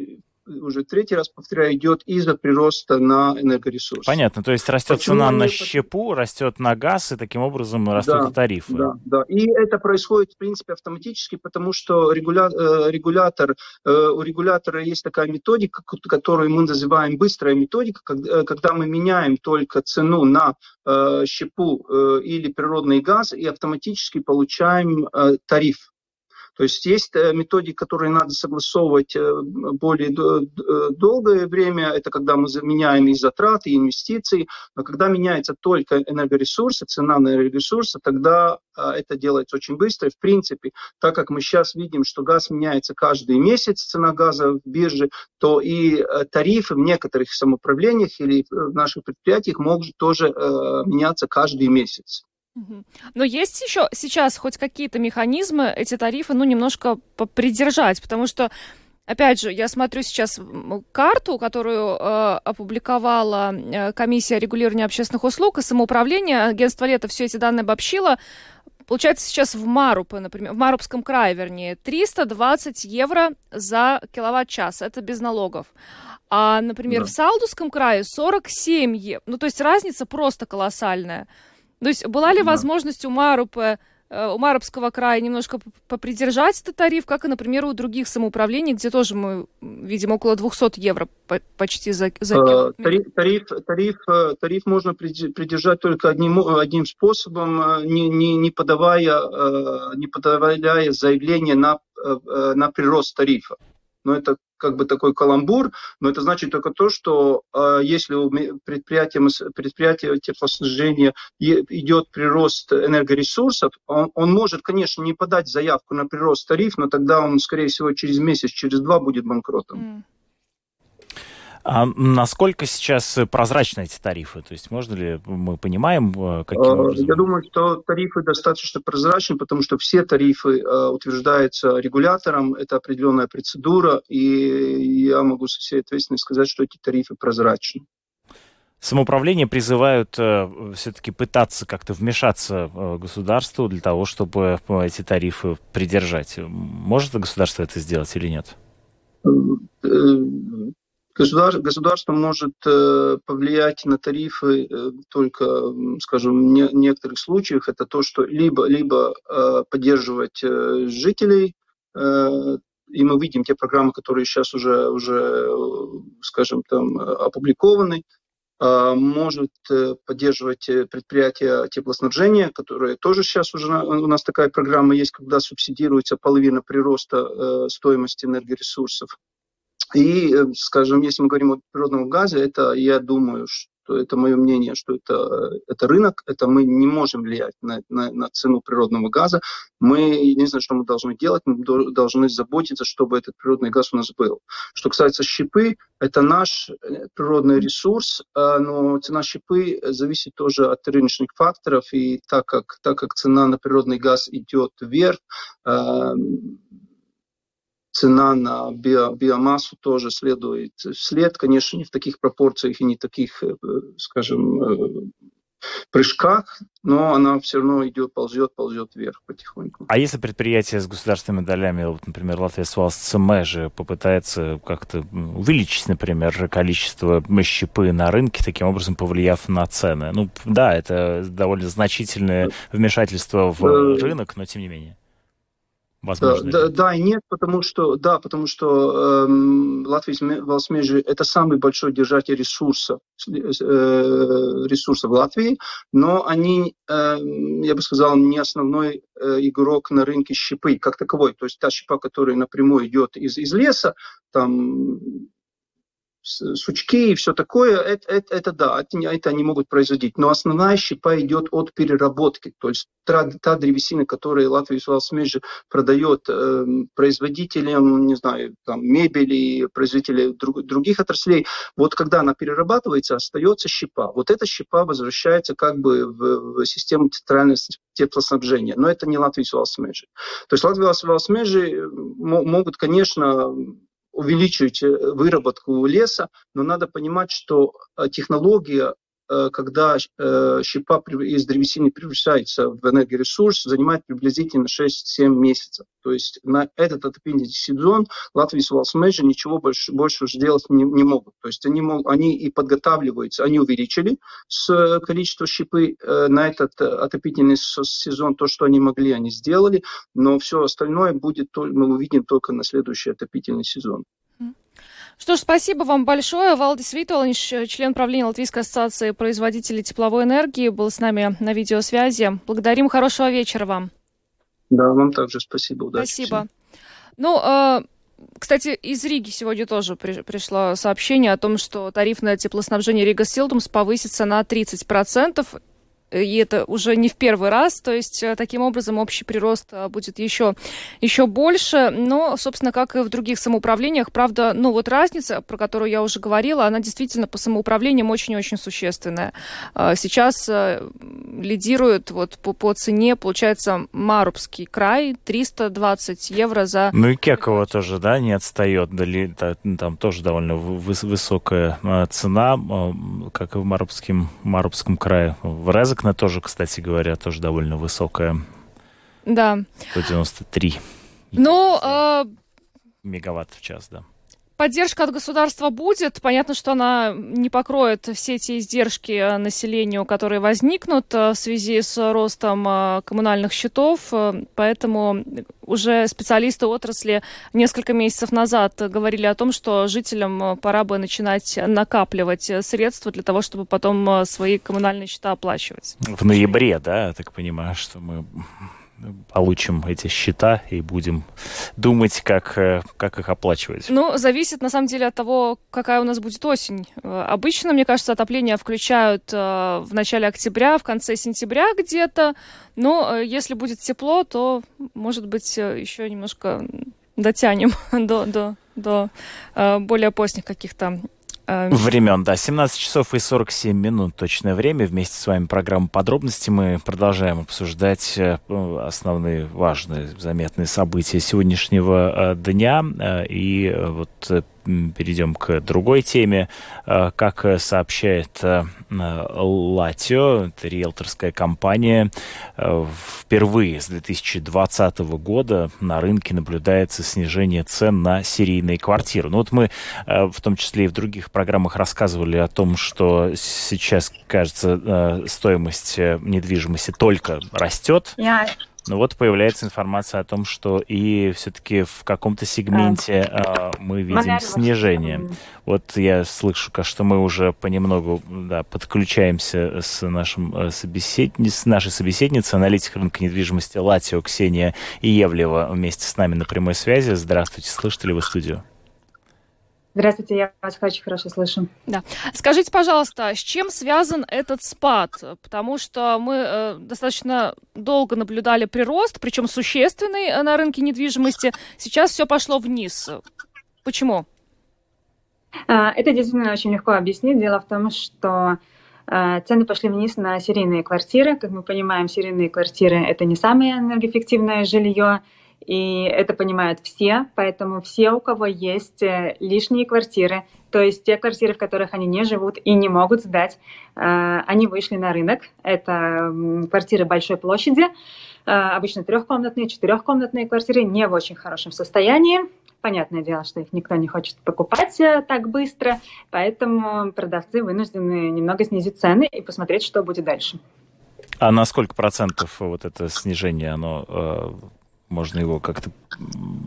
Speaker 13: уже третий раз повторяю, идет из-за прироста на энергоресурсы.
Speaker 5: Понятно, то есть растет Почему цена на щепу, растет на газ, и таким образом растут да, тарифы.
Speaker 13: Да, да, и это происходит, в принципе, автоматически, потому что регуля... Э, регулятор, э, у регулятора есть такая методика, которую мы называем быстрая методика, э, когда мы меняем только цену на щепу или природный газ и автоматически получаем тариф то есть есть э, методики, которые надо согласовывать э, более э, долгое время. Это когда мы заменяем и затраты, и инвестиции. Но когда меняется только энергоресурсы, цена на энергоресурсы, тогда это делается очень быстро. В принципе, так как мы сейчас видим, что газ меняется каждый месяц, цена газа в бирже, то и тарифы в некоторых самоуправлениях или в наших предприятиях могут тоже меняться каждый месяц.
Speaker 4: Но есть еще сейчас хоть какие-то механизмы эти тарифы, ну, немножко придержать, потому что Опять же, я смотрю сейчас карту, которую э, опубликовала э, комиссия регулирования общественных услуг и самоуправления. Агентство Лето все эти данные обобщило. Получается сейчас в Марупе, например, в Марупском крае, вернее, 320 евро за киловатт-час. Это без налогов. А, например, да. в Салдусском крае 47 евро. Ну, то есть разница просто колоссальная. То есть была ли да. возможность у Марупа э, у Марабского края немножко попридержать этот тариф, как и, например, у других самоуправлений, где тоже мы видим около 200 евро почти за, за
Speaker 13: э, тариф, тариф, тариф, э, тариф можно придержать только одним, одним способом, не, не, не, подавая, не подавая заявление на, на прирост тарифа. Но это как бы такой каламбур, но это значит только то, что э, если у предприятия, предприятия теплоснабжения идет прирост энергоресурсов, он, он может, конечно, не подать заявку на прирост тариф, но тогда он, скорее всего, через месяц, через два будет банкротом. Mm.
Speaker 5: А насколько сейчас прозрачны эти тарифы? То есть можно ли мы понимаем, э, каким а, образом?
Speaker 13: Я думаю, что тарифы достаточно прозрачны, потому что все тарифы э, утверждаются регулятором, это определенная процедура, и я могу со всей ответственностью сказать, что эти тарифы прозрачны.
Speaker 5: Самоуправление призывают э, все-таки пытаться как-то вмешаться э, государству для того, чтобы э, эти тарифы придержать. Может государство это сделать или нет?
Speaker 13: Государ, государство может э, повлиять на тарифы э, только, скажем, в не, некоторых случаях. Это то, что либо, либо э, поддерживать э, жителей, э, и мы видим те программы, которые сейчас уже, уже скажем, там опубликованы, э, может э, поддерживать предприятия теплоснабжения, которые тоже сейчас уже у нас такая программа есть, когда субсидируется половина прироста э, стоимости энергоресурсов. И, э, скажем, если мы говорим о природном газе, это, я думаю, то это мое мнение, что это, это рынок, это мы не можем влиять на, на, на цену природного газа. Мы, единственное, что мы должны делать, мы должны заботиться, чтобы этот природный газ у нас был. Что касается щепы, это наш э, природный ресурс, но цена щепы зависит тоже от рыночных факторов, и так как, так как цена на природный газ идет вверх, цена на био, биомассу тоже следует вслед, конечно, не в таких пропорциях и не таких, э, скажем, э, прыжках, но она все равно идет, ползет, ползет вверх потихоньку.
Speaker 5: А если предприятие с государственными долями, вот, например, Латвия Свалс же попытается как-то увеличить, например, количество щепы на рынке, таким образом повлияв на цены? Ну, да, это довольно значительное вмешательство в э, рынок, но тем не менее.
Speaker 13: Возможно, да, да, да и нет, потому что да, потому что эм, Латвия Валсмежи это самый большой держатель ресурсов э, ресурсов в Латвии, но они, э, я бы сказал, не основной э, игрок на рынке щепы как таковой. То есть та щепа, которая напрямую идет из, из леса, там сучки и все такое, это, это, это да, это, это они могут производить. Но основная щепа идет от переработки. То есть та, та древесина, которую Латвия Свалсмежи продает э, производителям, не знаю, там, мебели, производителям друг, других отраслей, вот когда она перерабатывается, остается щепа. Вот эта щепа возвращается как бы в, в систему центрального теплоснабжения. Но это не Латвия Свалсмежи. То есть Латвия Свалсмежи могут, конечно, увеличивать э, выработку леса, но надо понимать, что э, технология когда э, щепа из древесины превращается в энергоресурс, занимает приблизительно 6-7 месяцев. То есть на этот отопительный сезон Латвия с Валсмеджи ничего больше, больше сделать не, не могут. То есть они, они и подготавливаются, они увеличили с э, количество щепы на этот отопительный сезон, то, что они могли, они сделали, но все остальное будет, мы увидим только на следующий отопительный сезон.
Speaker 4: Что ж, спасибо вам большое. Валдис Витолович, член правления Латвийской ассоциации производителей тепловой энергии, был с нами на видеосвязи. Благодарим, хорошего вечера вам.
Speaker 13: Да, вам также спасибо. Удачи
Speaker 4: спасибо. Всем. Ну, э, кстати, из Риги сегодня тоже при, пришло сообщение о том, что тариф на теплоснабжение Рига Силтумс повысится на 30% и это уже не в первый раз, то есть э, таким образом общий прирост э, будет еще, еще больше, но, собственно, как и в других самоуправлениях, правда, ну вот разница, про которую я уже говорила, она действительно по самоуправлениям очень-очень существенная. А, сейчас э, лидирует вот по, по цене, получается, Марубский край, 320 евро за...
Speaker 5: Ну и Кеково тоже, да, не отстает, там тоже довольно высокая цена, как и в Марубском, Марубском крае. В Резок окна тоже, кстати говоря, тоже довольно высокая.
Speaker 4: Да.
Speaker 5: 193.
Speaker 4: Ну,
Speaker 5: мегаватт в час, да.
Speaker 4: Поддержка от государства будет. Понятно, что она не покроет все те издержки э, населению, которые возникнут э, в связи с ростом э, коммунальных счетов. Поэтому уже специалисты отрасли несколько месяцев назад говорили о том, что жителям пора бы начинать накапливать средства для того, чтобы потом свои коммунальные счета оплачивать.
Speaker 5: В ноябре, да, я так понимаю, что мы получим эти счета и будем думать, как, э, как их оплачивать?
Speaker 4: Ну, зависит, на самом деле, от того, какая у нас будет осень. Э, обычно, мне кажется, отопление включают э, в начале октября, в конце сентября где-то. Но если будет тепло, то, может быть, еще немножко дотянем до, до, до более поздних каких-то
Speaker 5: Времен, да. 17 часов и 47 минут точное время. Вместе с вами программа «Подробности». Мы продолжаем обсуждать э, ну, основные важные заметные события сегодняшнего э, дня. И вот перейдем к другой теме. Э, как сообщает э, Латио, это риэлторская компания, э, впервые с 2020 года на рынке наблюдается снижение цен на серийные квартиры. Ну вот мы в том числе и в других программах рассказывали о том, что сейчас, кажется, стоимость недвижимости только растет. Yeah. Ну вот появляется информация о том, что и все-таки в каком-то сегменте а. э, мы видим снижение. Вот я слышу, что мы уже понемногу да, подключаемся с, нашим э, собеседни... с нашей собеседницей, аналитик рынка недвижимости Латио Ксения Иевлева вместе с нами на прямой связи. Здравствуйте, слышите ли вы студию?
Speaker 14: Здравствуйте, я вас очень хорошо слышу.
Speaker 4: Да. Скажите, пожалуйста, с чем связан этот спад? Потому что мы э, достаточно долго наблюдали прирост, причем существенный э, на рынке недвижимости. Сейчас все пошло вниз. Почему?
Speaker 14: А, это действительно очень легко объяснить. Дело в том, что э, цены пошли вниз на серийные квартиры. Как мы понимаем, серийные квартиры – это не самое энергоэффективное жилье. И это понимают все, поэтому все, у кого есть э, лишние квартиры, то есть те квартиры, в которых они не живут и не могут сдать, э, они вышли на рынок. Это квартиры большой площади, э, обычно трехкомнатные, четырехкомнатные квартиры, не в очень хорошем состоянии. Понятное дело, что их никто не хочет покупать так быстро, поэтому продавцы вынуждены немного снизить цены и посмотреть, что будет дальше.
Speaker 5: А на сколько процентов вот это снижение, оно можно его как-то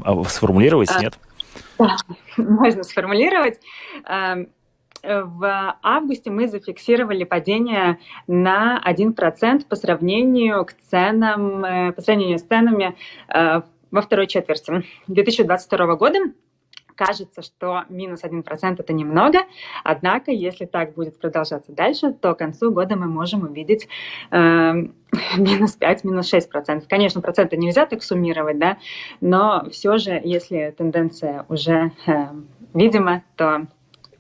Speaker 5: а, сформулировать, а, нет?
Speaker 14: Да, можно сформулировать. Эм, в августе мы зафиксировали падение на 1% по сравнению к ценам, э, по сравнению с ценами э, во второй четверти 2022 года. Кажется, что минус 1% это немного, однако, если так будет продолжаться дальше, то к концу года мы можем увидеть э, минус 5, минус 6%. Конечно, проценты нельзя так суммировать, да, но все же, если тенденция уже э, видима, то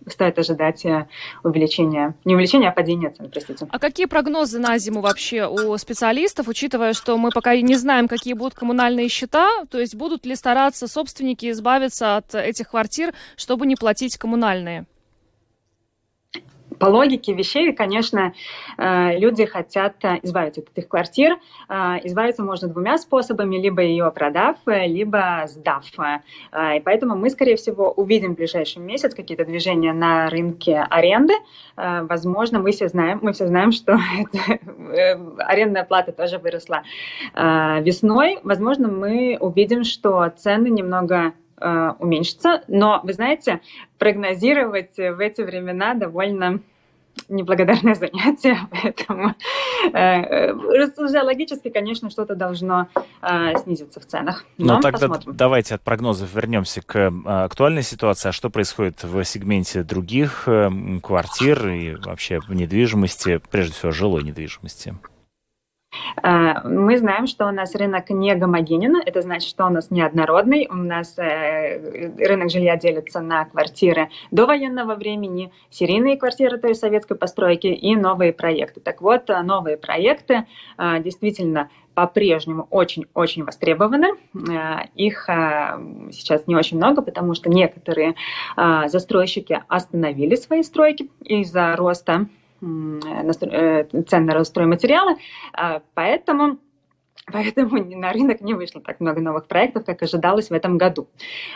Speaker 14: стоит ожидать э, увеличения, не увеличения, а падения цен, простите.
Speaker 4: А какие прогнозы на зиму вообще у специалистов, учитывая, что мы пока не знаем, какие будут коммунальные счета, то есть будут ли стараться собственники избавиться от этих квартир, чтобы не платить коммунальные?
Speaker 14: По логике вещей, конечно, э, люди хотят э, избавиться от этих квартир. Э, избавиться можно двумя способами, либо ее продав, либо сдав. И поэтому мы, скорее всего, увидим в ближайший месяц какие-то движения на рынке аренды. Возможно, мы все знаем, мы все знаем, что арендная плата тоже выросла весной. Возможно, мы увидим, что цены немного Э, уменьшится. Но, вы знаете, прогнозировать в эти времена довольно неблагодарное занятие, поэтому э, э, рассуждая логически, конечно, что-то должно э, снизиться в ценах.
Speaker 5: Но ну, тогда посмотрим. давайте от прогнозов вернемся к э, актуальной ситуации. А что происходит в сегменте других э, квартир и вообще недвижимости, прежде всего жилой недвижимости?
Speaker 14: Э, мы знаем, что у нас рынок не гомогенен, это значит, что у нас неоднородный, у нас э, рынок жилья делится на квартиры до военного времени, серийные квартиры, то есть советской постройки, и новые проекты. Так вот, э, новые проекты действительно по-прежнему очень-очень востребованы. Их сейчас не очень много, потому что некоторые застройщики остановили свои стройки из-за роста цен на стройматериалы, а, поэтому Поэтому на рынок не вышло так много новых проектов, как ожидалось в этом году.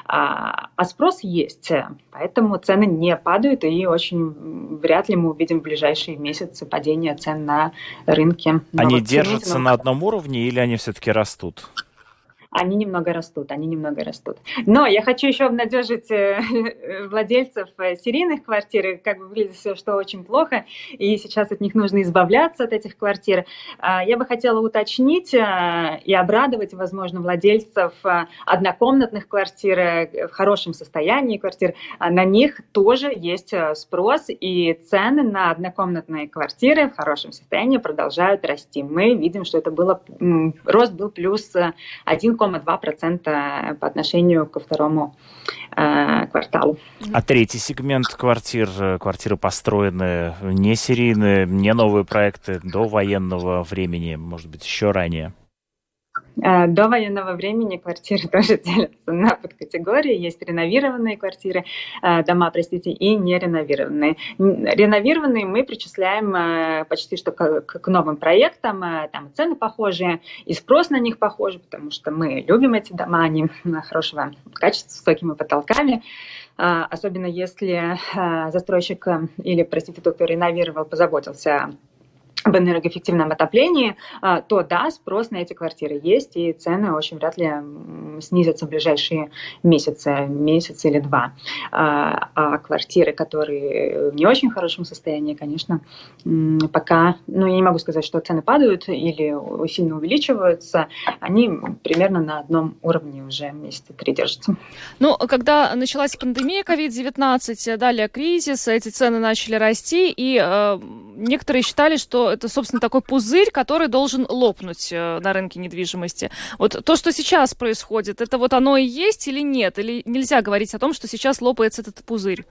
Speaker 14: А, а спрос есть, поэтому цены не падают, и очень вряд ли мы увидим в ближайшие месяцы падение цен на рынке.
Speaker 5: Они держатся на одном уровне или они все-таки растут?
Speaker 14: Они немного растут, они немного растут. Но я хочу еще обнадежить э, владельцев э, серийных квартир, как бы выглядит все, что очень плохо, и сейчас от них нужно избавляться, от этих квартир. А, я бы хотела уточнить э, и обрадовать, возможно, владельцев однокомнатных квартир в хорошем состоянии квартир. А, на них тоже есть спрос, и цены на однокомнатные квартиры в хорошем состоянии продолжают расти. Мы видим, что это было, рост был плюс 1 1,2% по отношению ко второму э, кварталу.
Speaker 5: А третий сегмент квартир, э, квартиры построены не серийные, не новые проекты до военного времени, может быть, еще ранее?
Speaker 14: Э, до военного времени квартиры тоже делятся на подкатегории. Есть реновированные квартиры, э, дома, простите, и нереновированные. Реновированные мы причисляем э, почти что к, новым проектам. Там цены похожие, и спрос на них похожий, потому что мы любим эти дома, они хорошего качества, с высокими потолками. Особенно если застройщик или, простите, тот, кто реновировал, позаботился об энергоэффективном отоплении, а, то да, спрос на эти квартиры есть, и цены очень вряд ли снизятся в ближайшие месяцы, месяц или два. А, а квартиры, которые в не очень хорошем состоянии, конечно, пока, ну, я не могу сказать, что цены падают или сильно увеличиваются, они примерно на одном уровне уже месяца три держатся.
Speaker 4: Ну, когда началась пандемия COVID-19, далее кризис, эти цены начали расти, и э, некоторые считали, что это, собственно, такой пузырь, который должен лопнуть э, на рынке недвижимости. Вот то, что сейчас происходит, это вот оно и есть или нет? Или нельзя говорить о том, что сейчас лопается этот пузырь?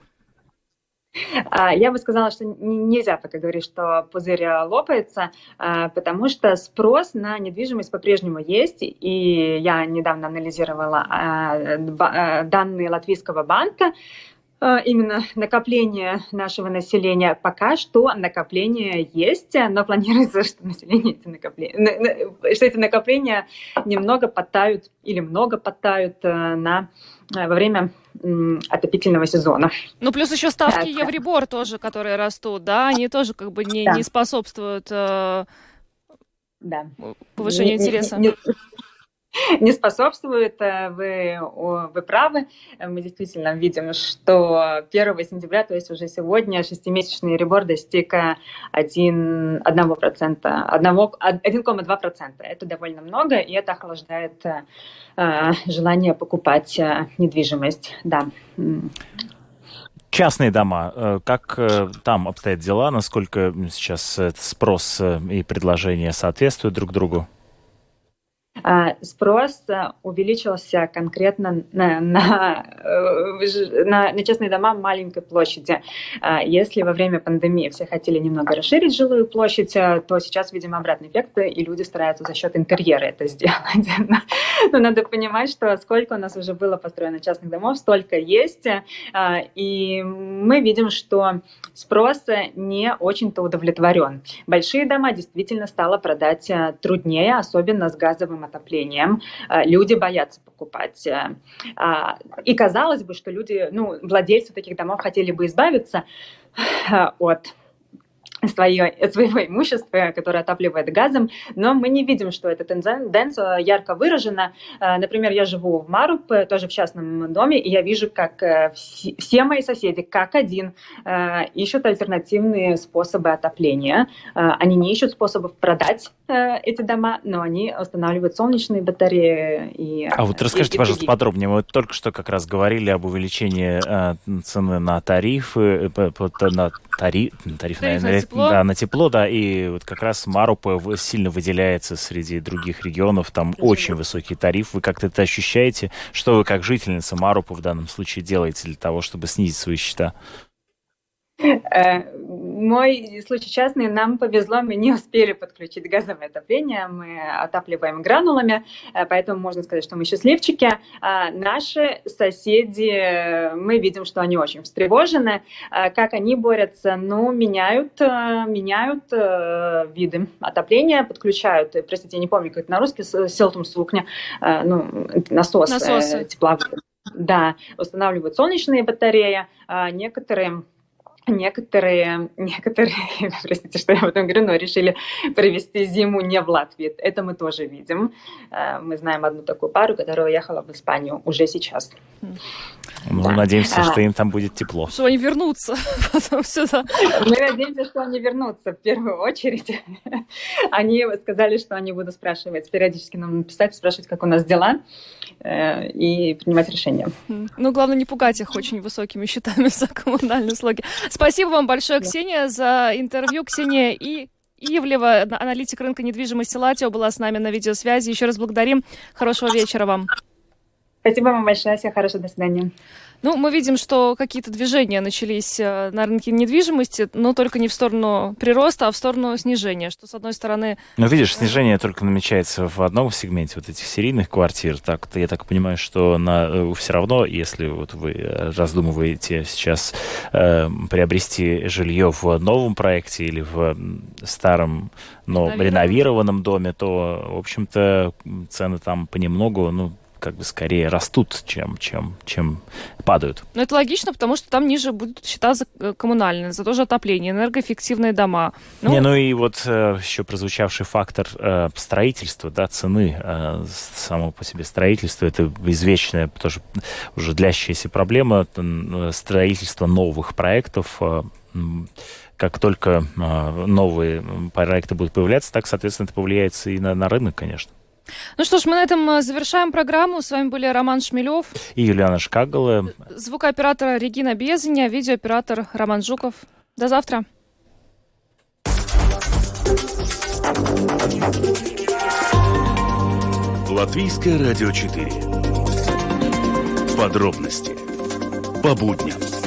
Speaker 14: А, я бы сказала, что нельзя так говорить, что пузырь э, лопается, а, потому что спрос на недвижимость по-прежнему есть. И я недавно анализировала а, данные Латвийского банка, а, именно накопление нашего населения. Пока что накопление есть, но планируется, что население эти накопления, что эти накопления немного подтают или много подтают э, на э, во время отопительного сезона.
Speaker 4: Ну, плюс еще ставки да, Евробор тоже, которые растут, да, они тоже как бы не, да. не способствуют э,
Speaker 14: да.
Speaker 4: повышению не, интереса. Не, не,
Speaker 14: не способствует. Э, вы, вы правы. Мы действительно видим, что 1 сентября, то есть уже сегодня, шестимесячный ребор достиг 1, 1%, 1,2%. Это довольно много, и это охлаждает э, желание покупать э, недвижимость. Да.
Speaker 5: Частные дома, как там обстоят дела, насколько сейчас спрос и предложение соответствуют друг другу?
Speaker 14: А, спрос э, увеличился конкретно на, на, э, на, на частные дома маленькой площади. А, если во время пандемии все хотели немного расширить жилую площадь, э, то сейчас видим обратный эффект, и люди стараются за счет интерьера это сделать. Но надо понимать, что сколько у нас уже было построено частных домов, столько есть. И мы видим, что спрос не очень-то удовлетворен. Большие дома действительно стало продать труднее, особенно с газовым отоплением. Э, люди боятся покупать. Э, а, и казалось бы, что люди, ну, владельцы таких домов хотели бы избавиться э, от свое, своего имущества, которое отапливает газом, но мы не видим, что эта тенденция ярко выражена. Э, например, я живу в Маруп, э, тоже в частном доме, и я вижу, как э, все мои соседи, как один, ищут альтернативные способы отопления. Они не ищут способов продать эти дома, но они устанавливают солнечные батареи. И,
Speaker 5: а вот расскажите, и, пожалуйста, подробнее. Мы только что как раз говорили об увеличении цены на тарифы, на тариф, тарифная Тариф тепло. Да, на тепло, да, и вот как раз Марупа сильно выделяется среди других регионов, там Почему? очень высокий тариф. Вы как-то это ощущаете? Что вы как жительница Марупа в данном случае делаете для того, чтобы снизить свои счета?
Speaker 14: Э, мой случай частный, нам повезло, мы не успели подключить газовое отопление, мы отапливаем гранулами, э, поэтому можно сказать, что мы счастливчики. А наши соседи, мы видим, что они очень встревожены. Как они борются? Ну, меняют, э, меняют виды отопления, подключают, простите, я не помню, как это на русский, селтум сукня, ну, насос, Насосы. тепловой. Да, устанавливают солнечные батареи, а некоторые некоторые, некоторые, простите, что я об этом говорю, но решили провести зиму не в Латвии. Это мы тоже видим. Э, мы знаем одну такую пару, которая уехала в Испанию уже сейчас.
Speaker 5: Ну, да. надеемся, а, что им там будет тепло.
Speaker 4: Что они вернутся потом сюда.
Speaker 14: Мы надеемся, что они вернутся в первую очередь. Они сказали, что они будут спрашивать, периодически нам писать, спрашивать, как у нас дела, и принимать решения.
Speaker 4: Ну, главное, не пугать их очень высокими счетами за коммунальные услуги. Спасибо вам большое, Ксения, за интервью. Ксения и Ивлева, аналитик рынка недвижимости Латио, была с нами на видеосвязи. Еще раз благодарим. Хорошего вечера вам.
Speaker 14: Спасибо вам большое. Всего хорошего. До свидания.
Speaker 4: Ну, мы видим, что какие-то движения начались э, на рынке недвижимости, но только не в сторону прироста, а в сторону снижения, что, с одной стороны...
Speaker 5: Ну, видишь, снижение только намечается в одном сегменте вот этих серийных квартир. Так, я так понимаю, что на, э, все равно, если вот вы э, раздумываете сейчас э, приобрести жилье в новом проекте или в старом, но реновированном доме, то, в общем-то, цены там понемногу, ну, как бы скорее растут, чем, чем, чем падают.
Speaker 4: Но это логично, потому что там ниже будут счета за э, коммунальные, за то же отопление, энергоэффективные дома.
Speaker 5: Ну, Не, ну и вот э, еще прозвучавший фактор э, строительства, да, цены э, само по себе строительства, это извечная тоже уже длящаяся проблема строительства новых проектов, э, как только э, новые проекты будут появляться, так, соответственно, это повлияет и на, на рынок, конечно.
Speaker 4: Ну что ж, мы на этом э, завершаем программу. С вами были Роман Шмелев
Speaker 5: и Юлиана Шкагала.
Speaker 4: Звукооператор Регина Безеня, видеооператор Роман Жуков. До завтра.
Speaker 3: Латвийское радио 4. Подробности по будням.